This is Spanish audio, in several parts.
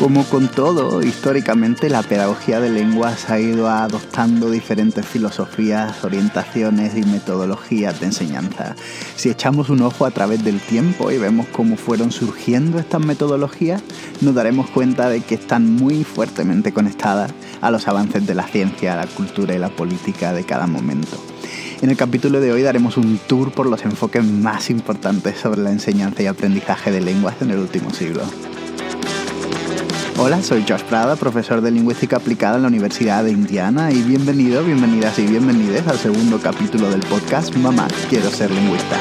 Como con todo, históricamente la pedagogía de lenguas ha ido adoptando diferentes filosofías, orientaciones y metodologías de enseñanza. Si echamos un ojo a través del tiempo y vemos cómo fueron surgiendo estas metodologías, nos daremos cuenta de que están muy fuertemente conectadas a los avances de la ciencia, la cultura y la política de cada momento. En el capítulo de hoy daremos un tour por los enfoques más importantes sobre la enseñanza y aprendizaje de lenguas en el último siglo. Hola, soy Josh Prada, profesor de lingüística aplicada en la Universidad de Indiana y bienvenido, bienvenidas y bienvenidos al segundo capítulo del podcast Mamá, quiero ser lingüista.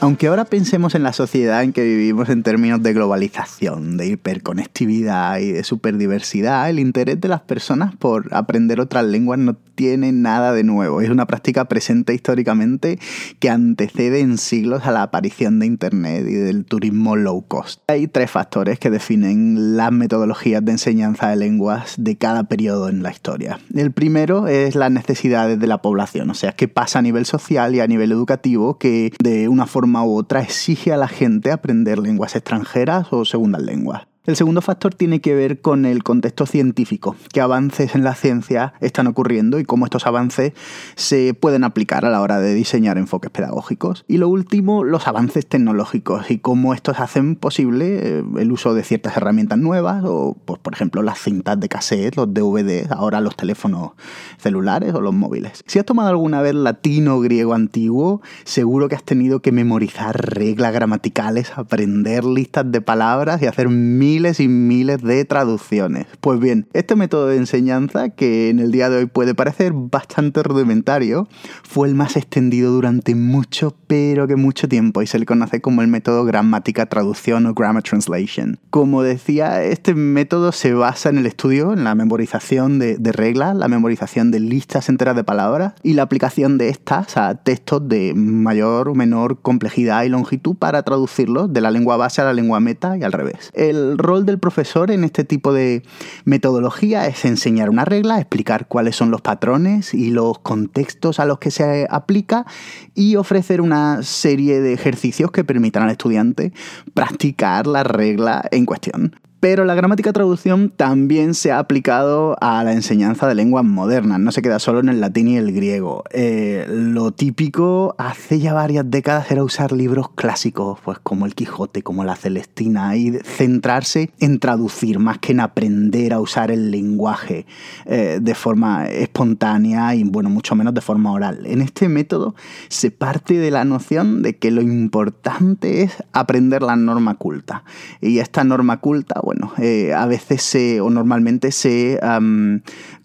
Aunque ahora pensemos en la sociedad en que vivimos en términos de globalización, de hiperconectividad y de superdiversidad, el interés de las personas por aprender otras lenguas no tiene nada de nuevo. Es una práctica presente históricamente que antecede en siglos a la aparición de Internet y del turismo low cost. Hay tres factores que definen las metodologías de enseñanza de lenguas de cada periodo en la historia. El primero es las necesidades de la población, o sea, qué pasa a nivel social y a nivel educativo que de una forma u otra exige a la gente aprender lenguas extranjeras o segundas lenguas. El segundo factor tiene que ver con el contexto científico, qué avances en la ciencia están ocurriendo y cómo estos avances se pueden aplicar a la hora de diseñar enfoques pedagógicos. Y lo último, los avances tecnológicos y cómo estos hacen posible eh, el uso de ciertas herramientas nuevas o, pues, por ejemplo, las cintas de cassette, los DVDs, ahora los teléfonos celulares o los móviles. Si has tomado alguna vez latino o griego antiguo, seguro que has tenido que memorizar reglas gramaticales, aprender listas de palabras y hacer mil miles y miles de traducciones. Pues bien, este método de enseñanza, que en el día de hoy puede parecer bastante rudimentario, fue el más extendido durante mucho, pero que mucho tiempo y se le conoce como el método gramática traducción o grammar translation. Como decía, este método se basa en el estudio, en la memorización de, reglas, la memorización de listas enteras de palabras y la aplicación de estas a textos de mayor o menor complejidad y longitud para traducirlos de la lengua base a la lengua meta y al revés. El rol del profesor en este tipo de metodología es enseñar una regla, explicar cuáles son los patrones y los contextos a los que se aplica y ofrecer una serie de ejercicios que permitan al estudiante practicar la regla en cuestión. Pero la gramática traducción también se ha aplicado a la enseñanza de lenguas modernas, no se queda solo en el latín y el griego. Eh, lo típico hace ya varias décadas era usar libros clásicos, pues como el Quijote, como la Celestina, y centrarse en traducir más que en aprender a usar el lenguaje eh, de forma espontánea y, bueno, mucho menos de forma oral. En este método se parte de la noción de que lo importante es aprender la norma culta. Y esta norma culta, bueno, eh, a veces se, o normalmente se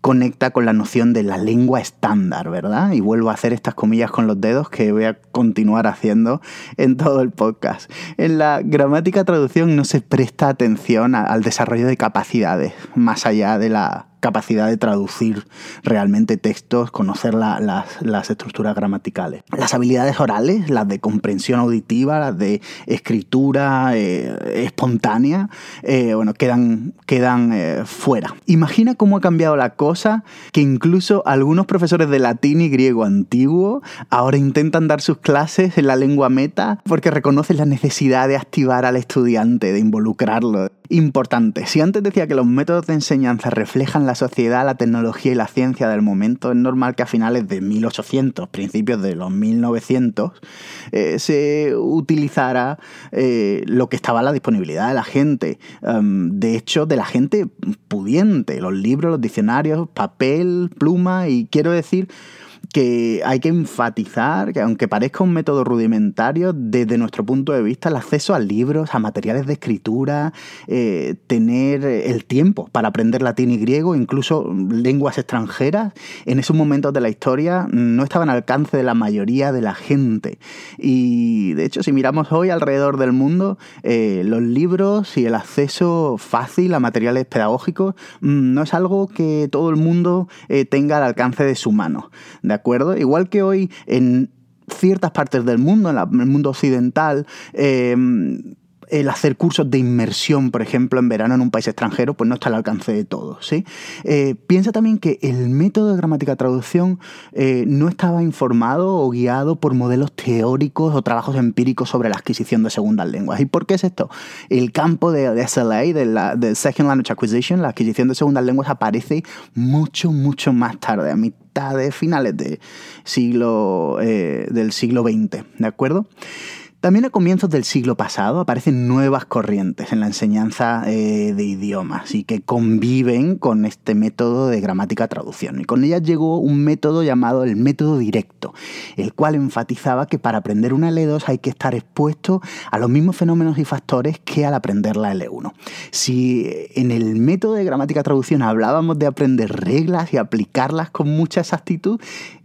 conecta con la noción de la lengua estándar, ¿verdad? Y vuelvo a hacer estas comillas con los dedos que voy a continuar haciendo en todo el podcast. En la gramática traducción no se presta atención al desarrollo de capacidades, más allá de la capacidad de traducir realmente textos, conocer las, estructuras gramaticales. Las habilidades orales, las de comprensión auditiva, las de escritura eh, espontánea, eh, bueno, quedan, quedan eh, fuera. Imagina cómo ha cambiado la cosa que incluso algunos profesores de latín y griego antiguo ahora intentan dar sus clases en la lengua meta porque reconocen la necesidad de activar al estudiante, de involucrarlo importante. Si antes decía que los métodos de enseñanza reflejan la sociedad, la tecnología y la ciencia del momento, es normal que a finales de 1800, principios de los 1900, eh, se utilizara eh, lo que estaba a la disponibilidad de la gente. Em, de hecho, de la gente pudiente, los libros, los diccionarios, papel, pluma y quiero decir que hay que enfatizar que aunque parezca un método rudimentario, desde nuestro punto de vista, el acceso a libros, a materiales de escritura, eh, tener el tiempo para aprender latín y griego, incluso lenguas extranjeras, en esos momentos de la historia no estaban al alcance de la mayoría de la gente. Y de hecho, si miramos hoy alrededor del mundo, eh, los libros y el acceso fácil a materiales pedagógicos mm, no es algo que todo el mundo eh, tenga al alcance de su mano. ¿De acuerdo? Igual que hoy en ciertas partes del mundo, en el mundo occidental, em, el hacer cursos de inmersión, por ejemplo, en verano en un país extranjero, pues no está al alcance de todos. Eh, piensa también que el método de gramática traducción eh, no estaba informado o guiado por modelos teóricos o trabajos empíricos sobre la adquisición de segundas lenguas. ¿Y por qué es esto? El campo de, SLA, de, la, de Second Language Acquisition, la adquisición de segundas lenguas, aparece mucho, mucho más tarde, a de finales siglo, eh, del siglo XX, ¿de acuerdo? También a comienzos del siglo pasado aparecen nuevas corrientes en la enseñanza eh, de idiomas y que conviven con este método de gramática traducción. Y con ellas llegó un método llamado el método directo, el cual enfatizaba que para aprender una L2 hay que estar expuesto a los mismos fenómenos y factores que al aprender la L1. Si en el método de gramática traducción hablábamos de aprender reglas y aplicarlas con mucha exactitud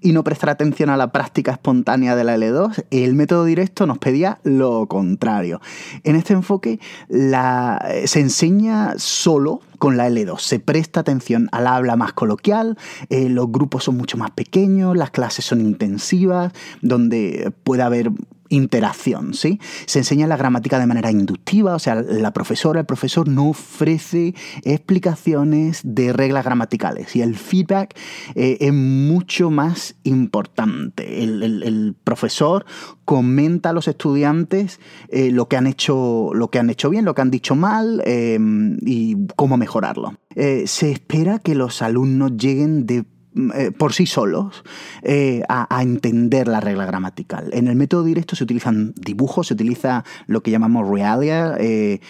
y no prestar atención a la práctica espontánea de la L2, el método directo nos pedía lo contrario. En este enfoque se enseña solo con la L2. Se presta atención al habla más coloquial, eh, los grupos son mucho más pequeños, las clases son intensivas, donde puede haber interacción, ¿sí? Se enseña la gramática de manera inductiva, o sea, la profesora, el profesor no ofrece explicaciones de reglas gramaticales y el feedback eh, es mucho más importante. El, profesor comenta a los estudiantes eh, lo, que han hecho, lo que han hecho bien, lo que han dicho mal eh, y cómo mejorarlo. se espera que los alumnos lleguen de eh, por sí solos eh, a, entender la regla gramatical. En el método directo se utilizan dibujos, se utiliza lo que llamamos realia, eh,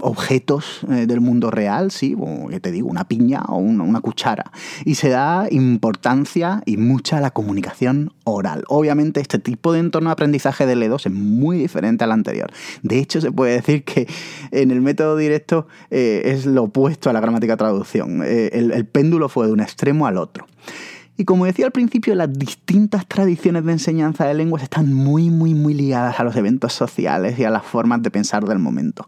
objetos del mundo real, sí, que te digo, una piña o una, cuchara. Y se da importancia y mucha a la comunicación oral. Obviamente este tipo de entorno de aprendizaje de L2 es muy diferente al anterior. De hecho, se puede decir que en el método directo es lo opuesto a la gramática traducción. el péndulo fue de un extremo al otro. Y como decía al principio, las distintas tradiciones de enseñanza de lenguas están muy, muy, muy ligadas a los eventos sociales y a las formas de pensar del momento.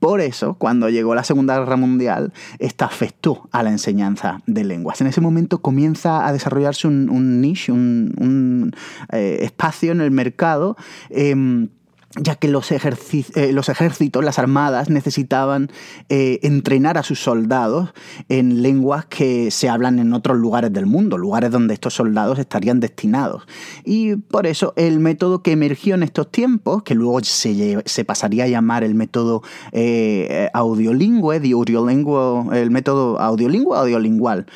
Por eso, cuando llegó la Segunda Guerra Mundial, esta afectó a la enseñanza de lenguas. En ese momento comienza a desarrollarse un, niche, un, eh, espacio en el mercado. Em, ya que los, eh, los, ejércitos, las armadas, necesitaban eh, entrenar a sus soldados en lenguas que se hablan en otros lugares del mundo, lugares donde estos soldados estarían destinados. Y por eso el método que emergió en estos tiempos, que luego se, pasaría a llamar el método eh, audiolingüe, el método audiolingüe audiolingual,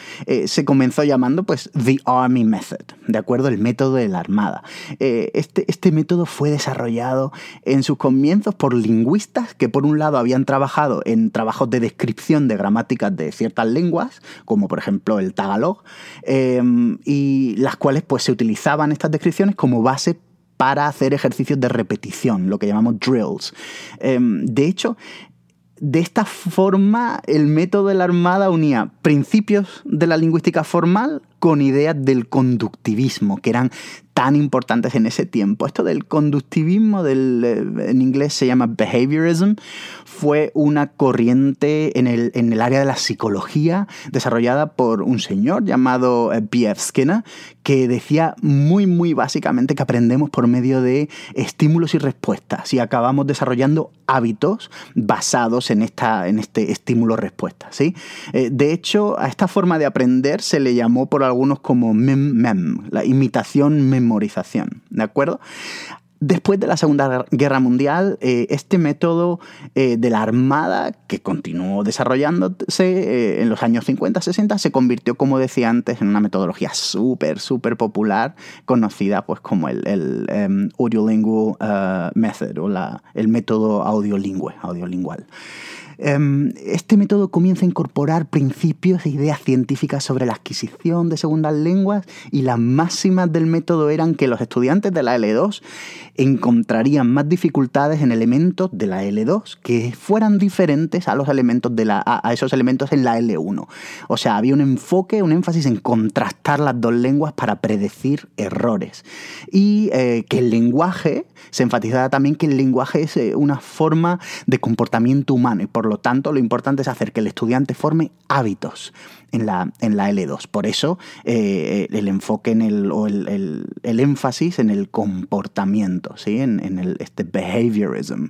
se comenzó llamando pues The Army Method, ¿de acuerdo? El método de la armada. este, este método fue desarrollado en sus comienzos por lingüistas que por un lado habían trabajado en trabajos de descripción de gramáticas de ciertas lenguas, como por ejemplo el tagalog, em, y las cuales pues se utilizaban estas descripciones como base para hacer ejercicios de repetición, lo que llamamos drills. Em, de hecho, de esta forma, el método de la Armada unía principios de la lingüística formal con ideas del conductivismo, que eran tan importantes en ese tiempo. Esto del conductivismo, eh, en inglés se llama behaviorism, fue una corriente en el, en el área de la psicología desarrollada por un señor llamado eh, B.F. Skinner, que decía muy, muy básicamente que aprendemos por medio de estímulos y respuestas y acabamos desarrollando hábitos basados en, esta, en este estímulo-respuesta. ¿sí? Eh, de hecho, a esta forma de aprender se le llamó por algunos como mem-mem, la imitación memorización, ¿de acuerdo? Después de la Segunda Guerra Mundial, eh, este método eh, de la Armada, que continuó desarrollándose eh, en los años 50-60, se convirtió, como decía antes, en una metodología súper, súper popular, conocida pues, como el, el um, Audiolingual Method o la, el método audiolingüe, audiolingual. Em, este método comienza a incorporar principios e ideas científicas sobre la adquisición de segundas lenguas y las máximas del método eran que los estudiantes de la L2 encontrarían más dificultades en elementos de la L2 que fueran diferentes a los elementos de la a, esos elementos en la L1. O sea, había un enfoque, un énfasis en contrastar las dos lenguas para predecir errores. Y eh, que el lenguaje, se enfatizaba también que el lenguaje es eh, una forma de comportamiento humano y por por lo tanto lo importante es hacer que el estudiante forme hábitos en la, en la L2. Por eso eh, el enfoque en el, o el, énfasis en el comportamiento, ¿sí? en, en el, este behaviorism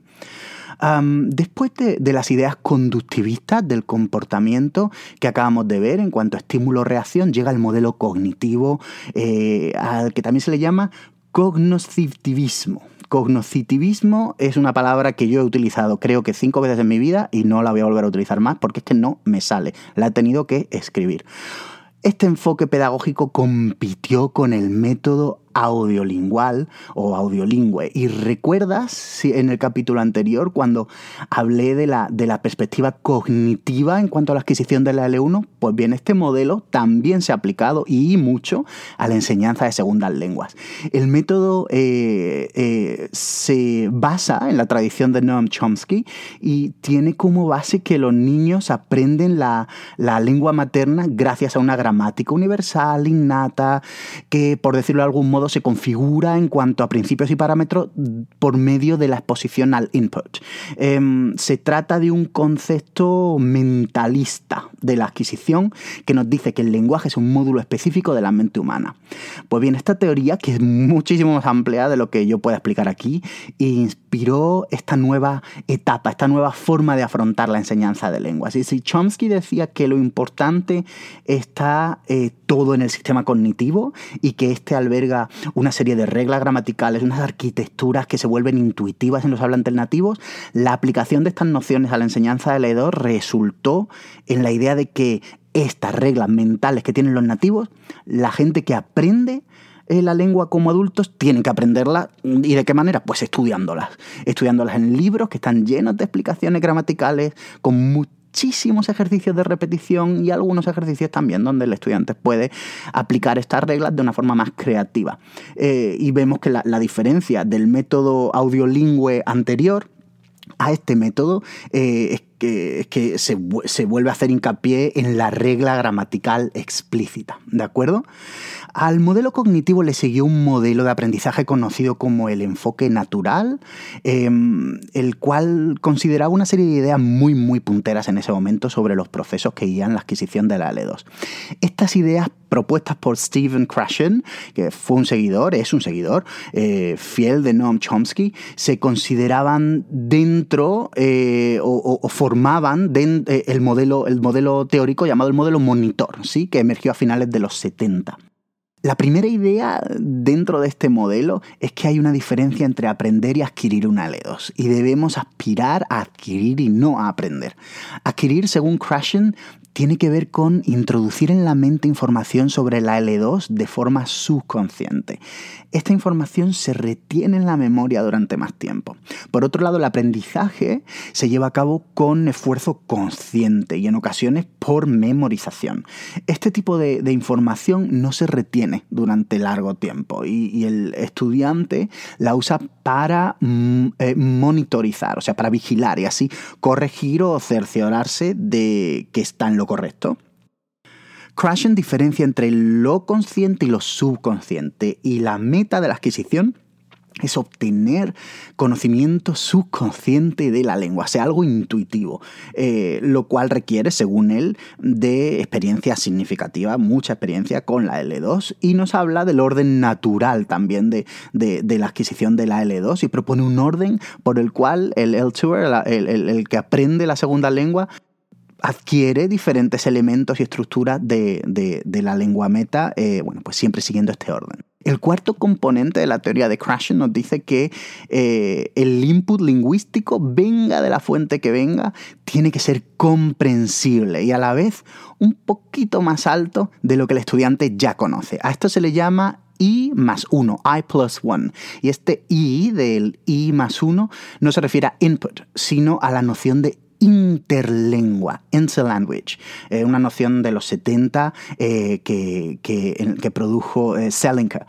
después de, las ideas conductivistas del comportamiento que acabamos de ver en cuanto a estímulo-reacción, llega el modelo cognitivo, eh, al que también se le llama cognoscitivismo. Cognoscitivismo es una palabra que yo he utilizado creo que cinco veces en mi vida y no la voy a volver a utilizar más porque es que no me sale. La he tenido que escribir. Este enfoque pedagógico compitió con el método audiolingual o audiolingüe. Y recuerdas en el capítulo anterior cuando hablé de la, de la perspectiva cognitiva en cuanto a la adquisición de la L1, pues bien, este modelo también se ha aplicado y mucho a la enseñanza de segundas lenguas. El método eh, eh, se basa en la tradición de Noam Chomsky y tiene como base que los niños aprenden la, la lengua materna gracias a una gramática universal, innata, que por decirlo de algún modo se configura en cuanto a principios y parámetros por medio de la exposición al input. Em, se trata de un concepto mentalista de la adquisición que nos dice que el lenguaje es un módulo específico de la mente humana. Pues bien, esta teoría, que es muchísimo más amplia de lo que yo pueda explicar aquí, inspiró esta nueva etapa, esta nueva forma de afrontar la enseñanza de lenguas. Y si Chomsky decía que lo importante está eh, todo en el sistema cognitivo y que este alberga una serie de reglas gramaticales, unas arquitecturas que se vuelven intuitivas en los hablantes nativos, la aplicación de estas nociones a la enseñanza del leedor resultó en la idea de que estas reglas mentales que tienen los nativos, la gente que aprende eh, la lengua como adultos tienen que aprenderla y de qué manera pues estudiándolas. Estudiándolas en libros que están llenos de explicaciones gramaticales con muchísimos ejercicios de repetición y algunos ejercicios también donde el estudiante puede aplicar estas reglas de una forma más creativa. Eh, y vemos que la, diferencia del método audiolingüe anterior a este método eh, es que, se, se, vuelve a hacer hincapié en la regla gramatical explícita, ¿de acuerdo? Al modelo cognitivo le siguió un modelo de aprendizaje conocido como el enfoque natural, em, el cual consideraba una serie de ideas muy, muy punteras en ese momento sobre los procesos que guían la adquisición de la L2. Estas ideas propuestas por Stephen Krashen, que fue un seguidor, es un seguidor eh, fiel de Noam Chomsky, se consideraban dentro eh, o, formaban eh, el, modelo, el modelo teórico llamado el modelo monitor, ¿sí? que emergió a finales de los 70. La primera idea dentro de este modelo es que hay una diferencia entre aprender y adquirir una L2 y debemos aspirar a adquirir y no a aprender. Adquirir, según Krashen, tiene que ver con introducir en la mente información sobre la L2 de forma subconsciente. Esta información se retiene en la memoria durante más tiempo. Por otro lado, el aprendizaje se lleva a cabo con esfuerzo consciente y en ocasiones por memorización. Este tipo de, información no se retiene durante largo tiempo y, el estudiante la usa para mm, eh, monitorizar, o sea, para vigilar y así corregir o cerciorarse de que está en correcto. Krashen diferencia entre lo consciente y lo subconsciente y la meta de la adquisición es obtener conocimiento subconsciente de la lengua, sea, algo intuitivo, eh, lo cual requiere, según él, de experiencia significativa, mucha experiencia con la L2, y nos habla del orden natural también de, la adquisición de la L2 y propone un orden por el cual el L2, el que aprende la segunda lengua, adquiere diferentes elementos y estructuras de, la lengua meta, eh, bueno, pues siempre siguiendo este orden. El cuarto componente de la teoría de Krashen nos dice que eh, el input lingüístico, venga de la fuente que venga, tiene que ser comprensible y a la vez un poquito más alto de lo que el estudiante ya conoce. A esto se le llama I más 1, I plus 1. Y este I del I más 1 no se refiere a input, sino a la noción de interlengua, interlanguage, eh, una noción de los 70 eh, que, que, produjo eh, Selinka.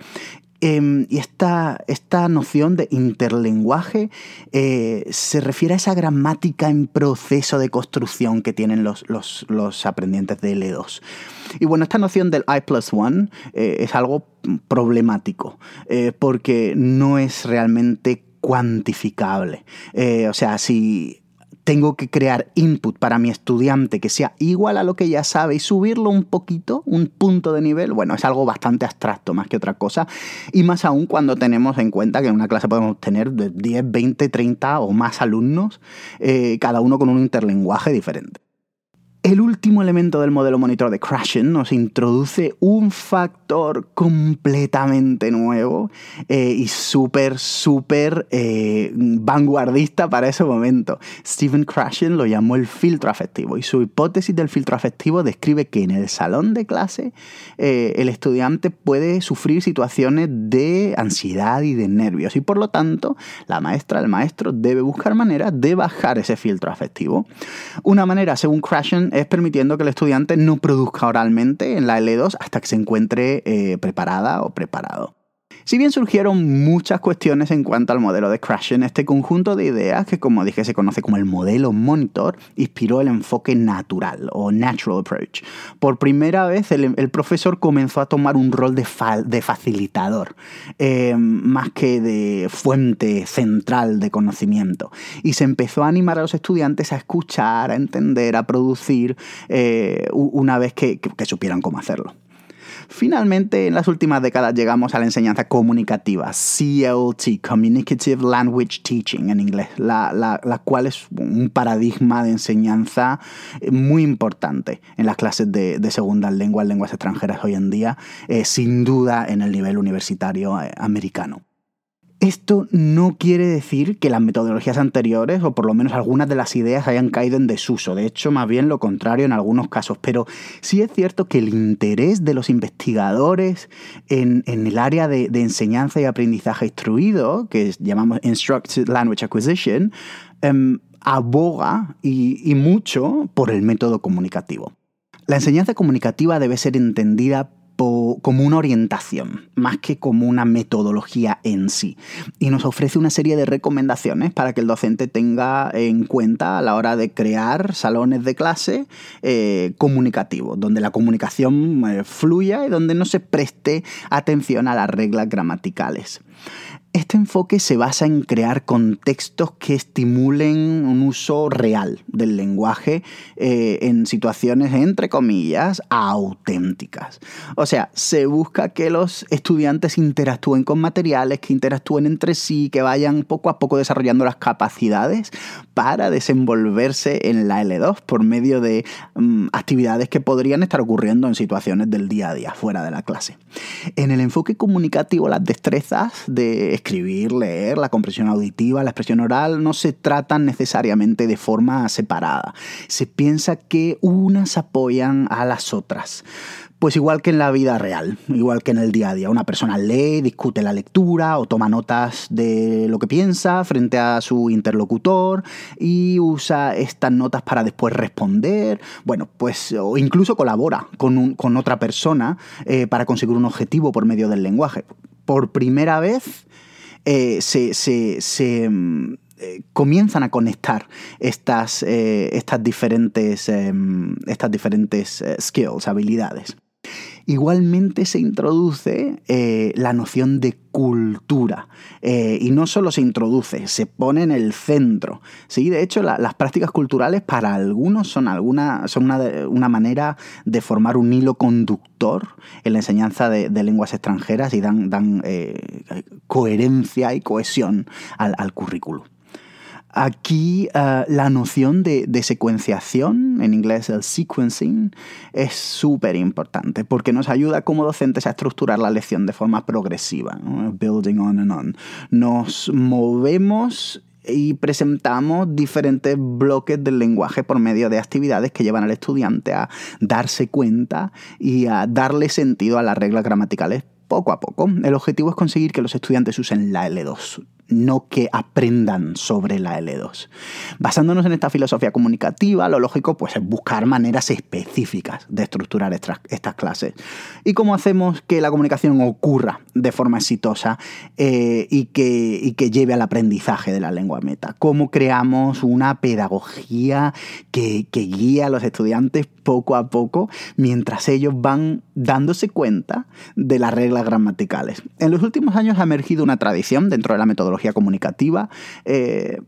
Em, y esta, esta, noción de interlenguaje se refiere a esa gramática en proceso de construcción que tienen los, los, los aprendientes de L2. Y bueno, esta noción del I plus one es algo problemático porque no es realmente cuantificable. o sea, si tengo que crear input para mi estudiante que sea igual a lo que ya sabe y subirlo un poquito, un punto de nivel, bueno, es algo bastante abstracto más que otra cosa. Y más aún cuando tenemos en cuenta que en una clase podemos tener de 10, 20, 30 o más alumnos, eh, cada uno con un interlenguaje diferente. El último elemento del modelo monitor de Crashing nos introduce un factor completamente nuevo eh, y súper, súper eh, vanguardista para ese momento. Stephen Crashing lo llamó el filtro afectivo y su hipótesis del filtro afectivo describe que en el salón de clase eh, el estudiante puede sufrir situaciones de ansiedad y de nervios y por lo tanto la maestra, el maestro debe buscar maneras de bajar ese filtro afectivo. Una manera, según Crashing, es permitiendo que el estudiante no produzca oralmente en la L2 hasta que se encuentre eh, preparada o preparado. Si bien surgieron muchas cuestiones en cuanto al modelo de Crashing, este conjunto de ideas, que como dije se conoce como el modelo monitor, inspiró el enfoque natural o natural approach. Por primera vez el, profesor comenzó a tomar un rol de, de facilitador, eh, más que de fuente central de conocimiento. Y se empezó a animar a los estudiantes a escuchar, a entender, a producir, eh, una vez que supieran cómo hacerlo. Finalmente, en las últimas décadas llegamos a la enseñanza comunicativa, CLT, Communicative Language Teaching en inglés, la, cual es un paradigma de enseñanza muy importante en las clases de, de segundas lenguas, lenguas extranjeras hoy en día, eh, sin duda en el nivel universitario eh, americano. Esto no quiere decir que las metodologías anteriores, o por lo menos algunas de las ideas, hayan caído en desuso. De hecho, más bien lo contrario en algunos casos. Pero sí es cierto que el interés de los investigadores en, el área de, enseñanza y aprendizaje instruido, que llamamos Instructed Language Acquisition, em, aboga y mucho por el método comunicativo. La enseñanza comunicativa debe ser entendida como una orientación, más que como una metodología en sí. Y nos ofrece una serie de recomendaciones para que el docente tenga en cuenta a la hora de crear salones de clase eh, comunicativos, donde la comunicación eh, fluya y donde no se preste atención a las reglas gramaticales. Este enfoque se basa en crear contextos que estimulen un uso real del lenguaje eh, en situaciones, entre comillas, auténticas. O sea, se busca que los estudiantes interactúen con materiales, que interactúen entre sí, que vayan poco a poco desarrollando las capacidades para desenvolverse en la L2 por medio de mm, actividades que podrían estar ocurriendo en situaciones del día a día, fuera de la clase. En el enfoque comunicativo, las destrezas de escribir, leer, la comprensión auditiva, la expresión oral no se tratan necesariamente de forma separada. Se piensa que unas apoyan a las otras. Pues igual que en la vida real, igual que en el día a día. Una persona lee, discute la lectura o toma notas de lo que piensa frente a su interlocutor y usa estas notas para después responder. Bueno, pues o incluso colabora con, otra persona eh, para conseguir un objetivo por medio del lenguaje. Por primera vez eh, se, mm, eh, comienzan a conectar estas, estas diferentes, em, estas diferentes skills, habilidades. Igualmente se introduce eh, la noción de cultura. Eh, y no solo se introduce, se pone en el centro. ¿sí? De hecho, las prácticas culturales para algunos son, alguna, son una, manera de formar un hilo conductor en la enseñanza de, lenguas extranjeras y dan, dan eh, coherencia y cohesión al, al currículum. Aquí eh, la noción de, secuenciación, en inglés el sequencing, es súper importante porque nos ayuda como docentes a estructurar la lección de forma progresiva, building on and on. Nos movemos y presentamos diferentes bloques del lenguaje por medio de actividades que llevan al estudiante a darse cuenta y a darle sentido a las reglas gramaticales poco a poco. El objetivo es conseguir que los estudiantes usen la L2 no que aprendan sobre la L2. Basándonos en esta filosofía comunicativa, lo lógico pues, es buscar maneras específicas de estructurar estas, clases. ¿Y cómo hacemos que la comunicación ocurra de forma exitosa eh, y, que, que lleve al aprendizaje de la lengua meta? ¿Cómo creamos una pedagogía que, que guía a los estudiantes poco a poco mientras ellos van dándose cuenta de las reglas gramaticales? En los últimos años ha emergido una tradición dentro de la metodología comunicativa, eh,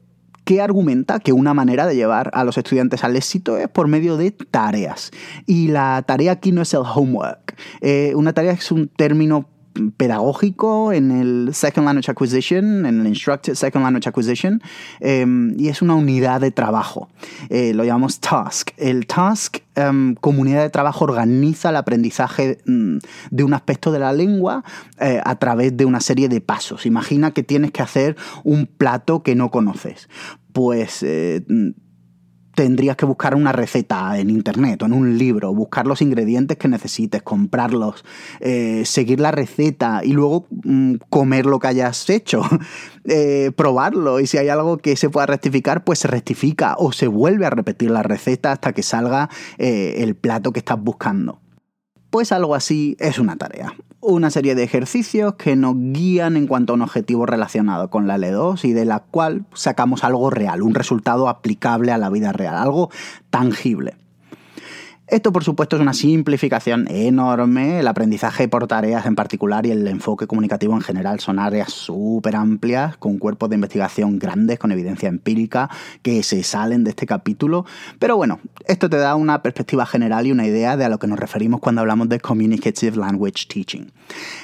que argumenta que una manera de llevar a los estudiantes al éxito es por medio de tareas. Y la tarea aquí no es el homework. Eh, una tarea es un término pedagógico en el Second Language Acquisition, en el Instructed Second Language Acquisition, em, y es una unidad de trabajo. Eh, lo llamamos task. El task, em, comunidad de trabajo, organiza el aprendizaje mm, de un aspecto de la lengua eh, a través de una serie de pasos. Imagina que tienes que hacer un plato que no conoces. Pues eh, tendrías que buscar una receta en internet o en un libro, buscar los ingredientes que necesites, comprarlos, eh, seguir la receta y luego mm, comer lo que hayas hecho, eh, probarlo y si hay algo que se pueda rectificar, pues se rectifica o se vuelve a repetir la receta hasta que salga eh, el plato que estás buscando. Pues algo así es una tarea. Una serie de ejercicios que nos guían en cuanto a un objetivo relacionado con la L2 y de la cual sacamos algo real, un resultado aplicable a la vida real, algo tangible. Esto, por supuesto, es una simplificación enorme. El aprendizaje por tareas en particular y el enfoque comunicativo en general son áreas súper amplias, con cuerpos de investigación grandes, con evidencia empírica, que se salen de este capítulo. Pero bueno, esto te da una perspectiva general y una idea de a lo que nos referimos cuando hablamos de Communicative Language Teaching.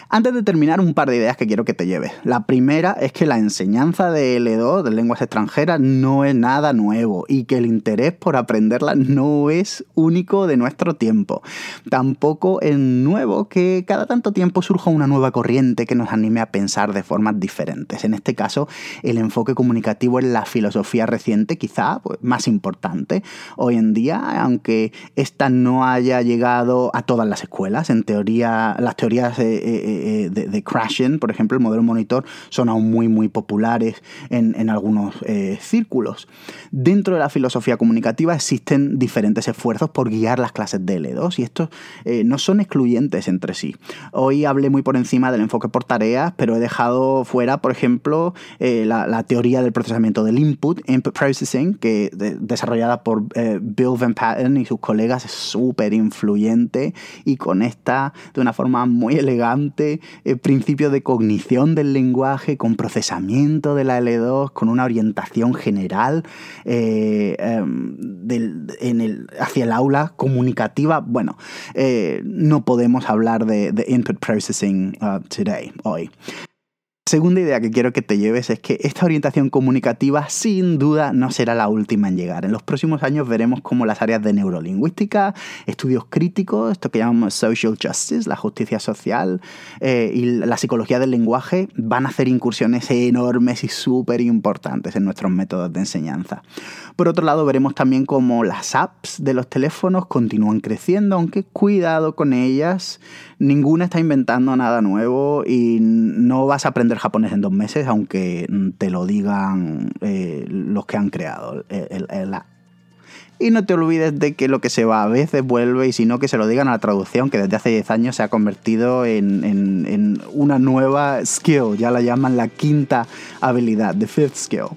Antes de terminar, un par de ideas que quiero que te lleves. La primera es que la enseñanza de L2, de lenguas extranjeras, no es nada nuevo y que el interés por aprenderla no es único nuestro tiempo. Tampoco es nuevo que cada tanto tiempo surja una nueva corriente que nos anime a pensar de formas diferentes. En este caso, el enfoque comunicativo en la filosofía reciente, quizá pues, más importante hoy en día, aunque esta no haya llegado a todas las escuelas. En teoría, las teorías eh, eh, eh, de, crashing, por ejemplo, el modelo monitor, son aún muy, muy populares en algunos círculos. Dentro de la filosofía comunicativa existen diferentes esfuerzos por guiar las clases de L2 y estos eh, no son excluyentes entre sí. Hoy hablé muy por encima del enfoque por tareas, pero he dejado fuera, por ejemplo, eh, la, teoría del procesamiento del input, input processing, que desarrollada por eh, Bill Van Patten y sus colegas es súper influyente y conecta de una forma muy elegante el principio de cognición del lenguaje con procesamiento de la L2, con una orientación general em, en el, hacia el aula comunicativa, bueno, eh, no podemos hablar de, input processing uh, today, hoy. Segunda idea que quiero que te lleves es que esta orientación comunicativa sin duda no será la última en llegar. En los próximos años veremos cómo las áreas de neurolingüística, estudios críticos, esto que llamamos social justice, la justicia social eh, y la psicología del lenguaje van a hacer incursiones enormes y súper importantes en nuestros métodos de enseñanza. Por otro lado, veremos también cómo las apps de los teléfonos continúan creciendo, aunque cuidado con ellas, ninguna está inventando nada nuevo y no vas a aprender japonés en dos meses, aunque te lo digan eh, los que han creado el, app. Y no te olvides de que lo que se va a veces vuelve y si no que se lo digan a la traducción que desde hace 10 años se ha convertido en, en una nueva skill, ya la llaman la quinta habilidad, the fifth skill.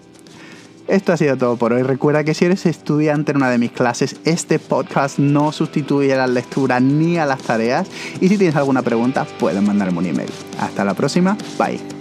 Esto ha sido todo por hoy. Recuerda que si eres estudiante en una de mis clases, este podcast no sustituye a la lectura ni a las tareas. Y si tienes alguna pregunta, puedes mandarme un email. Hasta la próxima. Bye.